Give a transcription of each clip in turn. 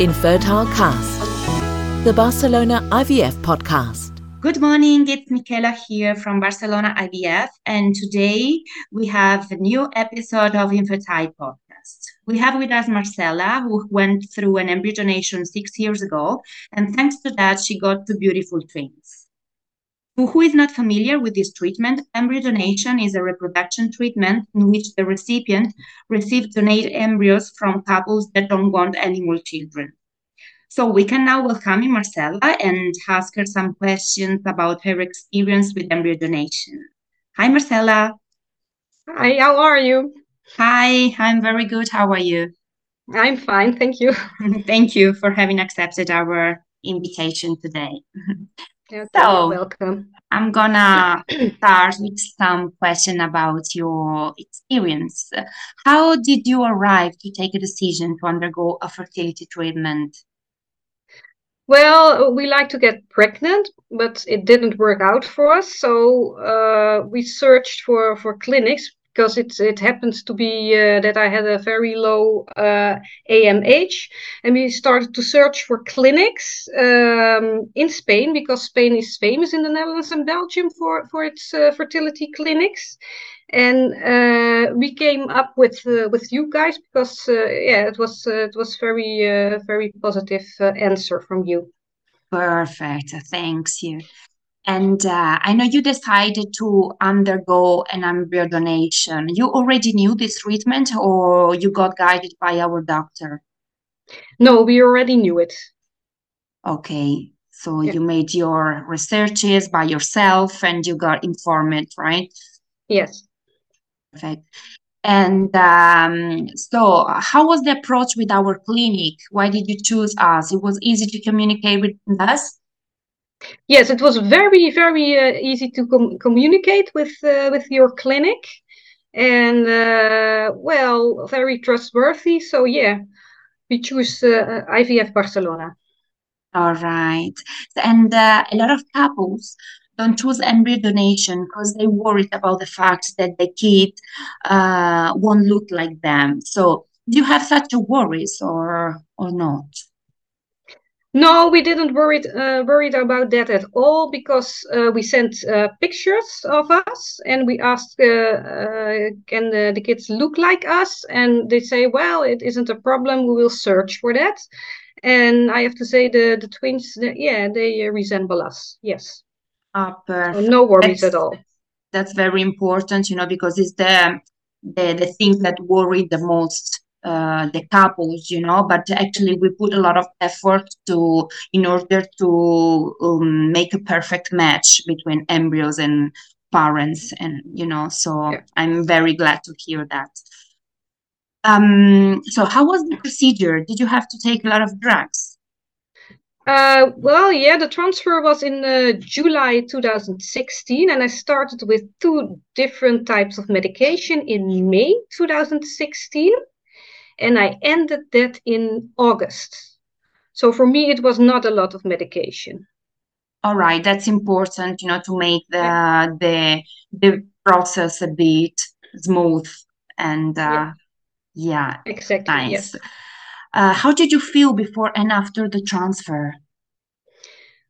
Infertile Cast, the Barcelona IVF podcast. Good morning, it's Michaela here from Barcelona IVF, and today we have a new episode of Infertile Podcast. We have with us Marcela, who went through an embryo donation six years ago, and thanks to that, she got two beautiful twins. To who is not familiar with this treatment, embryo donation is a reproduction treatment in which the recipient receives donated embryos from couples that don't want any more children. So we can now welcome Marcela and ask her some questions about her experience with embryo donation. Hi, Marcela. Hi, how are you? Hi, I'm very good. How are you? I'm fine, thank you. Thank you for having accepted our invitation today. So- welcome. I'm gonna start with some question about your experience. How did you arrive to take a decision to undergo a fertility treatment? Well, we like to get pregnant, but it didn't work out for us. So uh, we searched for for clinics because it it happens to be uh, that I had a very low uh, AMH, and we started to search for clinics um, in Spain because Spain is famous in the Netherlands and Belgium for for its uh, fertility clinics. And uh, we came up with uh, with you guys because uh, yeah, it was it was very very positive answer from you. Perfect. Thanks you. And uh, I know you decided to undergo an embryo donation. You already knew this treatment, or you got guided by our doctor? No, we already knew it. Okay. So Yeah. you made your researches by yourself and you got informed, right? Yes. Perfect. And um, so, how was the approach with our clinic? Why did you choose us? It was easy to communicate with us. Yes, it was very, very uh, easy to com communicate with uh, with your clinic, and uh, well, very trustworthy. So yeah, we choose uh, IVF Barcelona. All right. And uh, a lot of couples don't choose embryo donation because they worried about the fact that the kid uh, won't look like them. So, do you have such worries or or not? No, we didn't worried uh, worried about that at all because uh, we sent uh, pictures of us and we asked, uh, uh, can the, the kids look like us? And they say, well, it isn't a problem. We will search for that. And I have to say, the the twins, the, yeah, they uh, resemble us. Yes, Ah, so no worries That's at all. that's very important, you know, because it's the the the thing that worry the most uh, the couples, you know. But actually, we put a lot of effort to in order to um, make a perfect match between embryos and parents, and you know. So Yeah. I'm very glad to hear that. Um, so how was the procedure? Did you have to take a lot of drugs? Uh, well, yeah, the transfer was in uh, July 2016, and I started with two different types of medication in May 2016, and I ended that in August. So for me, it was not a lot of medication. All right, that's important, you know, to make the the the process a bit smooth and uh, yeah, Exactly, nice. yes. Uh, how did you feel before and after the transfer?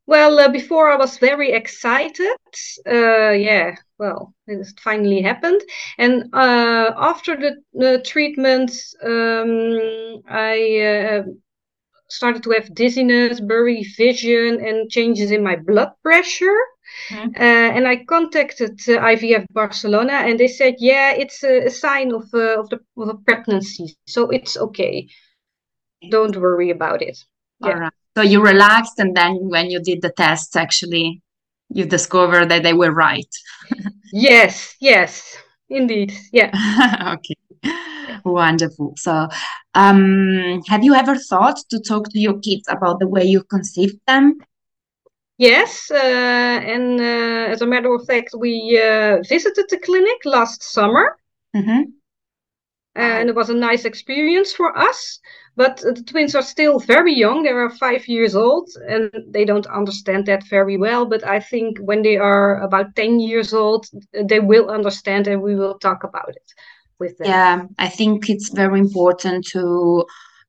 Well, uh, before I was very excited. Uh, yeah, well, it finally happened. And uh, after the, the treatment, um, I uh, started to have dizziness, blurry vision, and changes in my blood pressure. Mhm. Uh, and I contacted uh, IVF Barcelona, and they said, yeah, it's a, a sign of, uh, of, the, of a pregnancy, so it's okay. Don't worry about it. All Yeah. right. So you relaxed, and then when you did the tests, actually, you discovered that they were right. Yes, yes, indeed. Yeah. Okay. Wonderful. So, um, have you ever thought to talk to your kids about the way you conceived them? Yes, uh, and uh, as a matter of fact, we uh, visited the clinic last summer, hmm and it was a nice experience for us. But the twins are still very young. They are five years old, and they don't understand that very well. But I think when they are about 10 years old, they will understand, and we will talk about it with them. Yeah, I think it's very important to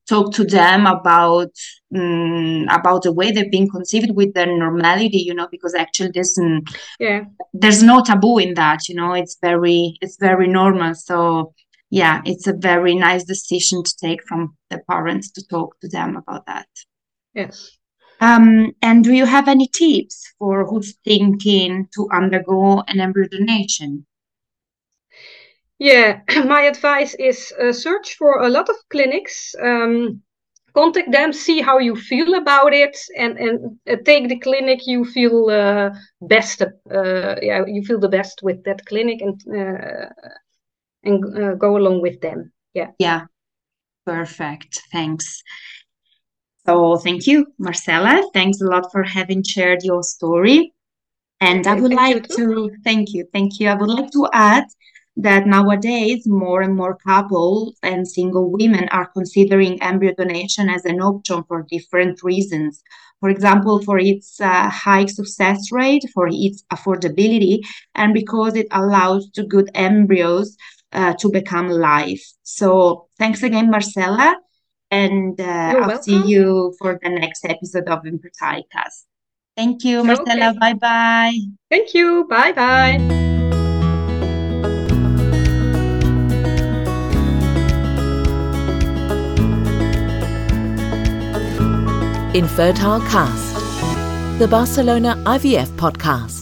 talk to them about um, about the way they've been conceived with their normality you know because actually there's um, yeah there's no taboo in that you know it's very it's very normal so yeah it's a very nice decision to take from the parents to talk to them about that yes um, and do you have any tips for who's thinking to undergo an embryo donation yeah, my advice is uh, search for a lot of clinics. Um, contact them, see how you feel about it, and and uh, take the clinic you feel uh, best. Uh, yeah, you feel the best with that clinic, and uh, and uh, go along with them. Yeah. Yeah. Perfect. Thanks. So thank you, Marcela. Thanks a lot for having shared your story. And I would like to thank you. Thank you. I would like to add that nowadays more and more couples and single women are considering embryo donation as an option for different reasons. For example, for its uh, high success rate, for its affordability, and because it allows to good embryos uh, to become live. So, thanks again, Marcela, and uh, I'll welcome. see you for the next episode of Infertilecast. Thank you, Marcela. Okay. Bye bye. Thank you. Bye bye. Infertile Cast, the Barcelona IVF podcast.